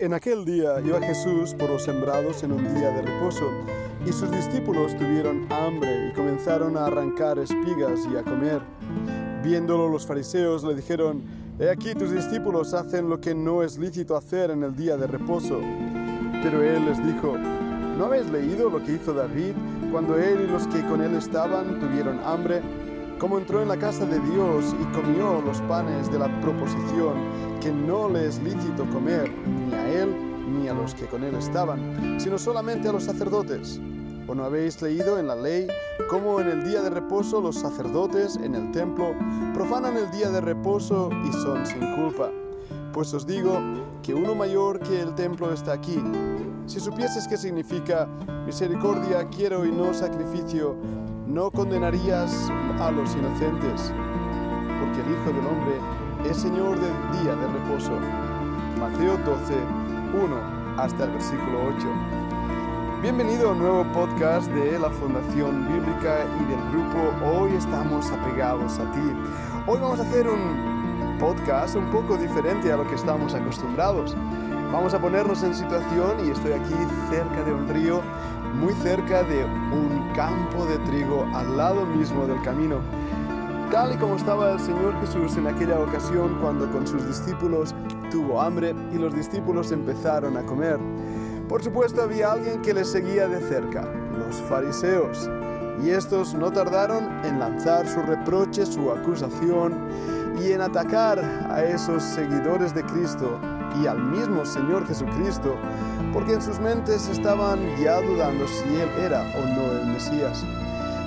En aquel día iba Jesús por los sembrados en un día de reposo, y sus discípulos tuvieron hambre y comenzaron a arrancar espigas y a comer. Viéndolo los fariseos le dijeron, He aquí tus discípulos hacen lo que no es lícito hacer en el día de reposo. Pero él les dijo, ¿no habéis leído lo que hizo David cuando él y los que con él estaban tuvieron hambre? Cómo entró en la casa de Dios y comió los panes de la proposición que no le es lícito comer ni a él ni a los que con él estaban, sino solamente a los sacerdotes. ¿O no habéis leído en la ley cómo en el día de reposo los sacerdotes en el templo profanan el día de reposo y son sin culpa? Pues os digo que uno mayor que el templo está aquí. Si supieses qué significa misericordia quiero y no sacrificio, no condenarías a los inocentes, porque el Hijo del Hombre es Señor del día de reposo. Mateo 12, 1 hasta el versículo 8. Bienvenido a un nuevo podcast de la Fundación Bíblica y del grupo Hoy estamos apegados a ti. Hoy vamos a hacer un podcast un poco diferente a lo que estamos acostumbrados. Vamos a ponernos en situación y estoy aquí cerca de un río, muy cerca de un campo de trigo al lado mismo del camino tal y como estaba el Señor Jesús en aquella ocasión cuando con sus discípulos tuvo hambre y los discípulos empezaron a comer. Por supuesto había alguien que les seguía de cerca, los fariseos, y estos no tardaron en lanzar su reproche, su acusación y en atacar a esos seguidores de Cristo y al mismo Señor Jesucristo, porque en sus mentes estaban ya dudando si Él era o no el Mesías.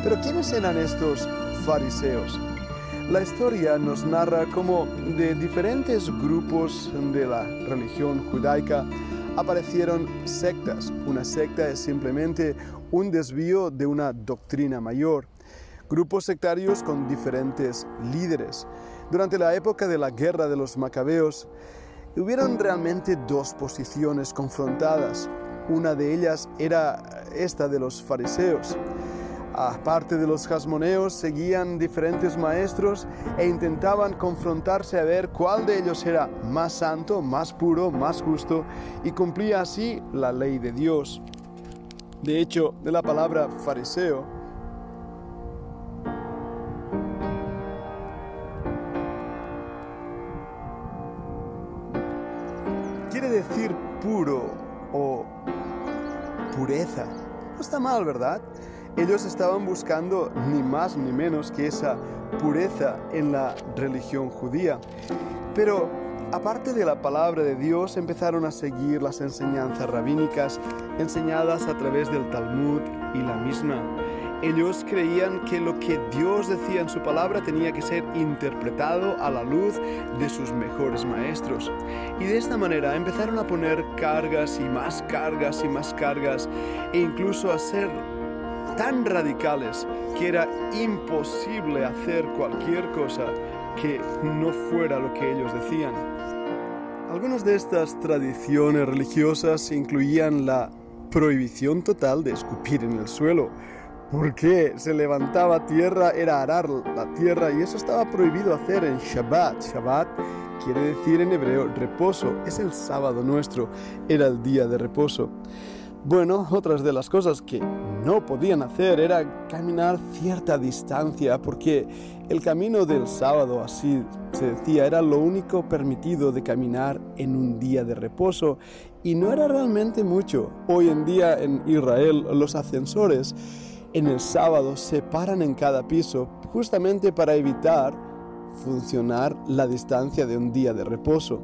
Pero ¿quiénes eran estos fariseos? La historia nos narra cómo de diferentes grupos de la religión judaica aparecieron sectas. Una secta es simplemente un desvío de una doctrina mayor. Grupos sectarios con diferentes líderes. Durante la época de la guerra de los macabeos, hubieron realmente dos posiciones confrontadas. Una de ellas era esta de los fariseos. Aparte de los jasmoneos, seguían diferentes maestros e intentaban confrontarse a ver cuál de ellos era más santo, más puro, más justo y cumplía así la ley de Dios. De hecho, de la palabra fariseo, quiere decir puro o pureza. No está mal, ¿verdad? Ellos estaban buscando ni más ni menos que esa pureza en la religión judía. Pero aparte de la palabra de Dios, empezaron a seguir las enseñanzas rabínicas enseñadas a través del Talmud y la misma. Ellos creían que lo que Dios decía en su palabra tenía que ser interpretado a la luz de sus mejores maestros. Y de esta manera empezaron a poner cargas y más cargas y más cargas e incluso a ser tan radicales que era imposible hacer cualquier cosa que no fuera lo que ellos decían. Algunas de estas tradiciones religiosas incluían la prohibición total de escupir en el suelo, porque se levantaba tierra, era arar la tierra y eso estaba prohibido hacer en Shabbat. Shabbat quiere decir en hebreo reposo, es el sábado nuestro, era el día de reposo. Bueno, otras de las cosas que no podían hacer era caminar cierta distancia porque el camino del sábado, así se decía, era lo único permitido de caminar en un día de reposo y no era realmente mucho. Hoy en día en Israel los ascensores en el sábado se paran en cada piso justamente para evitar funcionar la distancia de un día de reposo.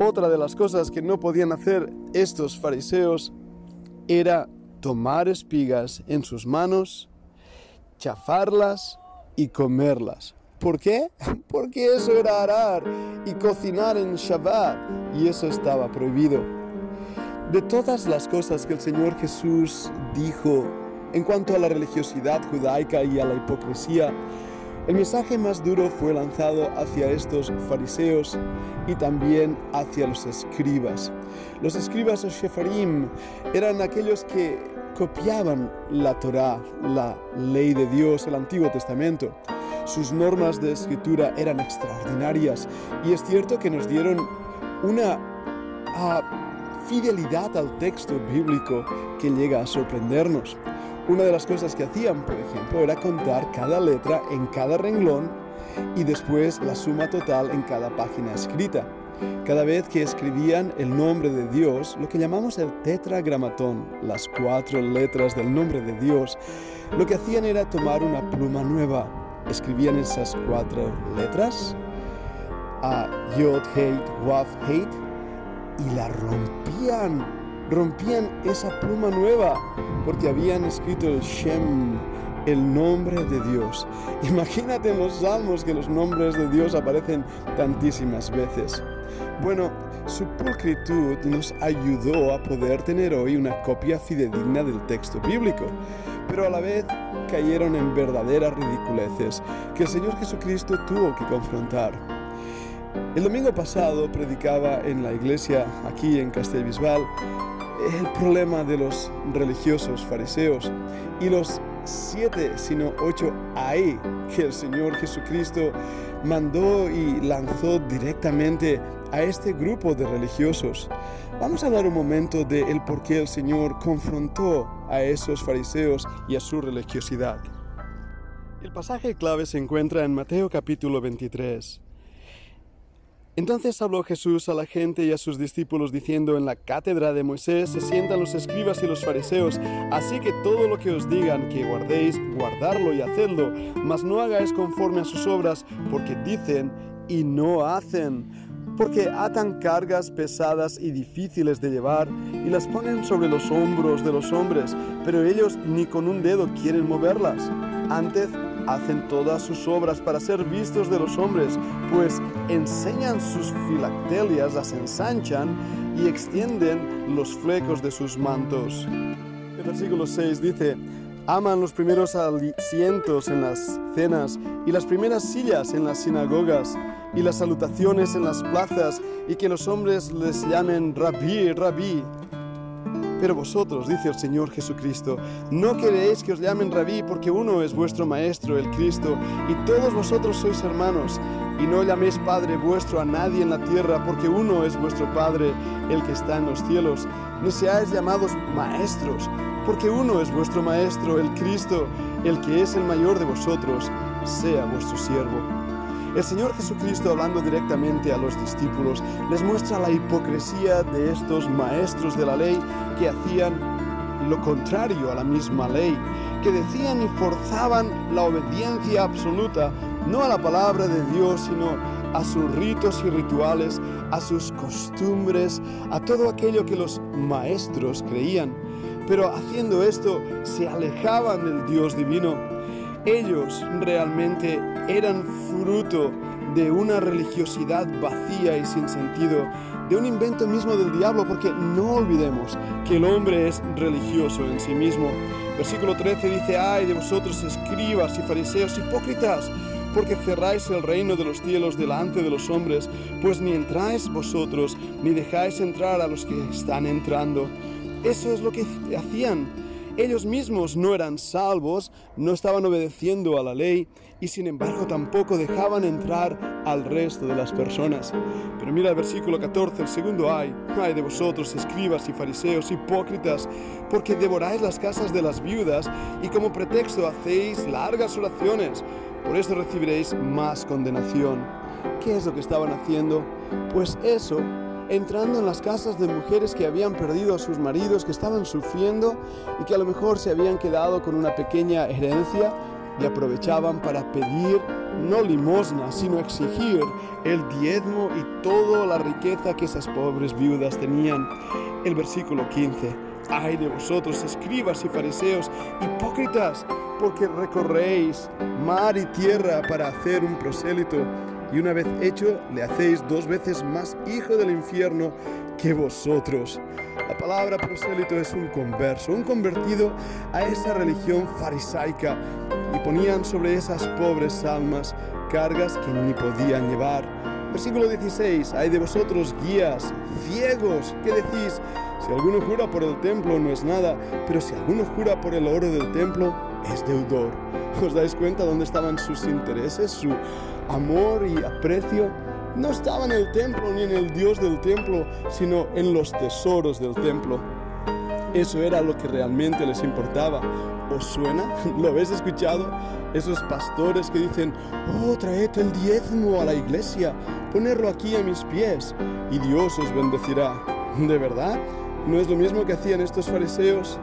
Otra de las cosas que no podían hacer estos fariseos era tomar espigas en sus manos, chafarlas y comerlas. ¿Por qué? Porque eso era arar y cocinar en Shabbat y eso estaba prohibido. De todas las cosas que el Señor Jesús dijo en cuanto a la religiosidad judaica y a la hipocresía, el mensaje más duro fue lanzado hacia estos fariseos y también hacia los escribas. Los escribas o shefarim eran aquellos que copiaban la Torá, la ley de Dios, el Antiguo Testamento. Sus normas de escritura eran extraordinarias y es cierto que nos dieron una ah, fidelidad al texto bíblico que llega a sorprendernos. Una de las cosas que hacían, por ejemplo, era contar cada letra en cada renglón y después la suma total en cada página escrita. Cada vez que escribían el nombre de Dios, lo que llamamos el tetragramatón, las cuatro letras del nombre de Dios, lo que hacían era tomar una pluma nueva. Escribían esas cuatro letras, a Yod, Hate, Waf, Hate, y la rompían. Rompían esa pluma nueva porque habían escrito el Shem, el nombre de Dios. Imagínate los salmos que los nombres de Dios aparecen tantísimas veces. Bueno, su pulcritud nos ayudó a poder tener hoy una copia fidedigna del texto bíblico, pero a la vez cayeron en verdaderas ridiculeces que el Señor Jesucristo tuvo que confrontar. El domingo pasado predicaba en la iglesia aquí en Castelbisbal el problema de los religiosos fariseos y los siete, sino ocho hay que el Señor Jesucristo mandó y lanzó directamente a este grupo de religiosos. Vamos a hablar un momento de el por qué el Señor confrontó a esos fariseos y a su religiosidad. El pasaje clave se encuentra en Mateo capítulo 23. Entonces habló Jesús a la gente y a sus discípulos diciendo, en la cátedra de Moisés se sientan los escribas y los fariseos, así que todo lo que os digan que guardéis, guardarlo y hacedlo, mas no hagáis conforme a sus obras, porque dicen y no hacen, porque atan cargas pesadas y difíciles de llevar y las ponen sobre los hombros de los hombres, pero ellos ni con un dedo quieren moverlas. Antes hacen todas sus obras para ser vistos de los hombres, pues enseñan sus filactelias, las ensanchan y extienden los flecos de sus mantos. El versículo 6 dice, aman los primeros asientos en las cenas y las primeras sillas en las sinagogas y las salutaciones en las plazas y que los hombres les llamen rabí, rabí. Pero vosotros, dice el Señor Jesucristo, no queréis que os llamen rabí porque uno es vuestro Maestro, el Cristo, y todos vosotros sois hermanos. Y no llaméis Padre vuestro a nadie en la tierra porque uno es vuestro Padre, el que está en los cielos. Ni seáis llamados maestros porque uno es vuestro Maestro, el Cristo, el que es el mayor de vosotros, sea vuestro siervo. El Señor Jesucristo, hablando directamente a los discípulos, les muestra la hipocresía de estos maestros de la ley que hacían lo contrario a la misma ley, que decían y forzaban la obediencia absoluta, no a la palabra de Dios, sino a sus ritos y rituales, a sus costumbres, a todo aquello que los maestros creían. Pero haciendo esto se alejaban del Dios divino ellos realmente eran fruto de una religiosidad vacía y sin sentido, de un invento mismo del diablo, porque no olvidemos que el hombre es religioso en sí mismo. Versículo 13 dice, ay de vosotros escribas y fariseos hipócritas, porque cerráis el reino de los cielos delante de los hombres, pues ni entráis vosotros, ni dejáis entrar a los que están entrando. Eso es lo que hacían ellos mismos no eran salvos, no estaban obedeciendo a la ley y sin embargo tampoco dejaban entrar al resto de las personas. Pero mira el versículo 14, el segundo ay, ay de vosotros escribas y fariseos hipócritas, porque devoráis las casas de las viudas y como pretexto hacéis largas oraciones, por eso recibiréis más condenación. ¿Qué es lo que estaban haciendo? Pues eso entrando en las casas de mujeres que habían perdido a sus maridos, que estaban sufriendo y que a lo mejor se habían quedado con una pequeña herencia y aprovechaban para pedir no limosna, sino exigir el diezmo y toda la riqueza que esas pobres viudas tenían. El versículo 15. Ay de vosotros, escribas y fariseos, hipócritas, porque recorréis mar y tierra para hacer un prosélito y una vez hecho le hacéis dos veces más hijo del infierno que vosotros. La palabra prosélito es un converso, un convertido a esa religión farisaica y ponían sobre esas pobres almas cargas que ni podían llevar. Versículo 16, hay de vosotros guías, ciegos, ¿qué decís? Si alguno jura por el templo no es nada, pero si alguno jura por el oro del templo, es deudor. ¿Os dais cuenta dónde estaban sus intereses, su amor y aprecio no estaba en el templo ni en el Dios del templo, sino en los tesoros del templo. Eso era lo que realmente les importaba. ¿Os suena? ¿Lo habéis escuchado? Esos pastores que dicen, oh, traed el diezmo a la iglesia, ponerlo aquí a mis pies y Dios os bendecirá. ¿De verdad? ¿No es lo mismo que hacían estos fariseos?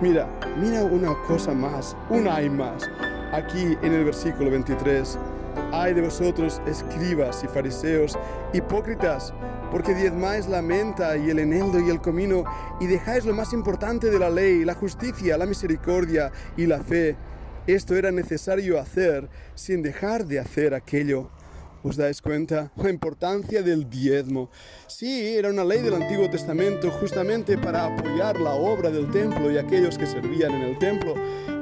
Mira, mira una cosa más, una hay más. Aquí en el versículo 23, ay de vosotros, escribas y fariseos, hipócritas, porque diezmáis la menta y el eneldo y el comino, y dejáis lo más importante de la ley, la justicia, la misericordia y la fe. Esto era necesario hacer sin dejar de hacer aquello. ¿Os dais cuenta? La importancia del diezmo. Sí, era una ley del Antiguo Testamento justamente para apoyar la obra del templo y aquellos que servían en el templo.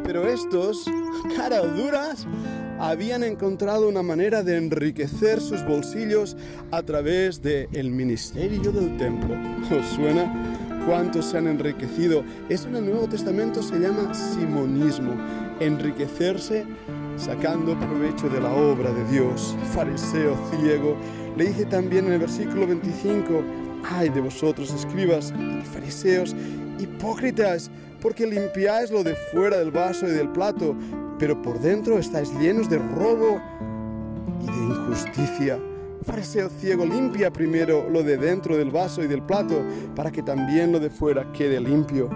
Pero estos, cara duras, habían encontrado una manera de enriquecer sus bolsillos a través del el ministerio del templo. ¿Os suena? ¿Cuántos se han enriquecido? Eso en el Nuevo Testamento se llama simonismo, enriquecerse sacando provecho de la obra de Dios. Fariseo ciego, le dice también en el versículo 25, ay de vosotros escribas fariseos, hipócritas, porque limpiáis lo de fuera del vaso y del plato, pero por dentro estáis llenos de robo y de injusticia. Fariseo ciego, limpia primero lo de dentro del vaso y del plato, para que también lo de fuera quede limpio.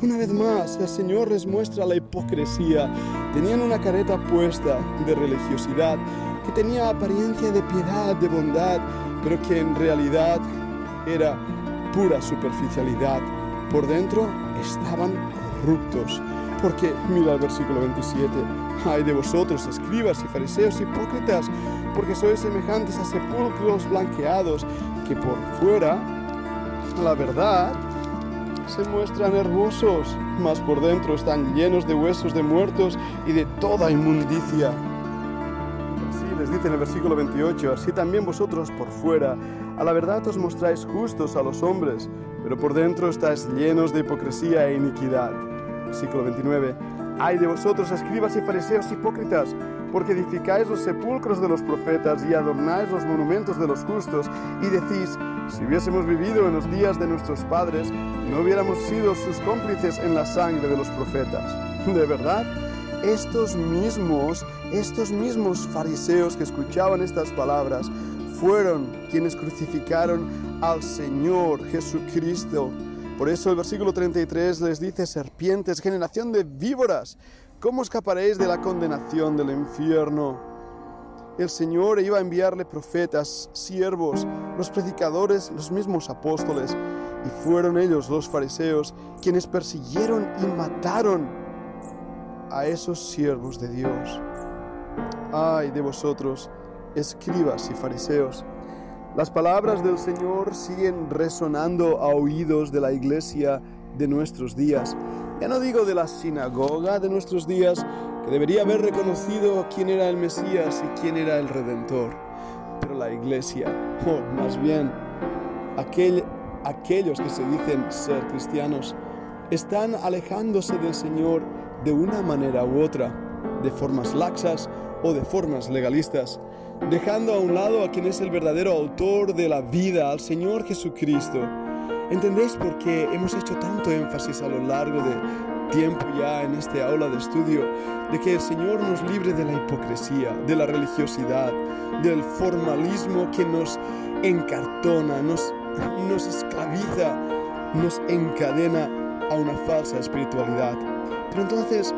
Una vez más, el Señor les muestra la hipocresía. Tenían una careta puesta de religiosidad, que tenía apariencia de piedad, de bondad, pero que en realidad era pura superficialidad. Por dentro estaban corruptos. Porque, mira el versículo 27, ay de vosotros, escribas y fariseos hipócritas, porque sois semejantes a sepulcros blanqueados, que por fuera, la verdad, se muestran hermosos, mas por dentro están llenos de huesos de muertos y de toda inmundicia. Así les dice en el versículo 28, así también vosotros por fuera, a la verdad os mostráis justos a los hombres, pero por dentro estáis llenos de hipocresía e iniquidad. Versículo 29. Ay de vosotros, escribas y fariseos hipócritas, porque edificáis los sepulcros de los profetas y adornáis los monumentos de los justos, y decís, si hubiésemos vivido en los días de nuestros padres, no hubiéramos sido sus cómplices en la sangre de los profetas. ¿De verdad? Estos mismos, estos mismos fariseos que escuchaban estas palabras, fueron quienes crucificaron al Señor Jesucristo por eso el versículo 33 les dice, serpientes, generación de víboras, ¿cómo escaparéis de la condenación del infierno? El Señor iba a enviarle profetas, siervos, los predicadores, los mismos apóstoles, y fueron ellos, los fariseos, quienes persiguieron y mataron a esos siervos de Dios. Ay de vosotros, escribas y fariseos, las palabras del Señor siguen resonando a oídos de la iglesia de nuestros días. Ya no digo de la sinagoga de nuestros días, que debería haber reconocido quién era el Mesías y quién era el Redentor, pero la iglesia, o más bien aquellos que se dicen ser cristianos, están alejándose del Señor de una manera u otra, de formas laxas o de formas legalistas dejando a un lado a quien es el verdadero autor de la vida, al Señor Jesucristo. ¿Entendéis por qué hemos hecho tanto énfasis a lo largo de tiempo ya en este aula de estudio de que el Señor nos libre de la hipocresía, de la religiosidad, del formalismo que nos encartona, nos, nos esclaviza, nos encadena a una falsa espiritualidad? Pero entonces,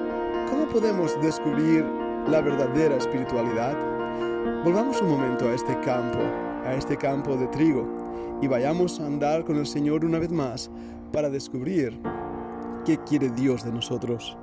¿cómo podemos descubrir la verdadera espiritualidad? Volvamos un momento a este campo, a este campo de trigo, y vayamos a andar con el Señor una vez más para descubrir qué quiere Dios de nosotros.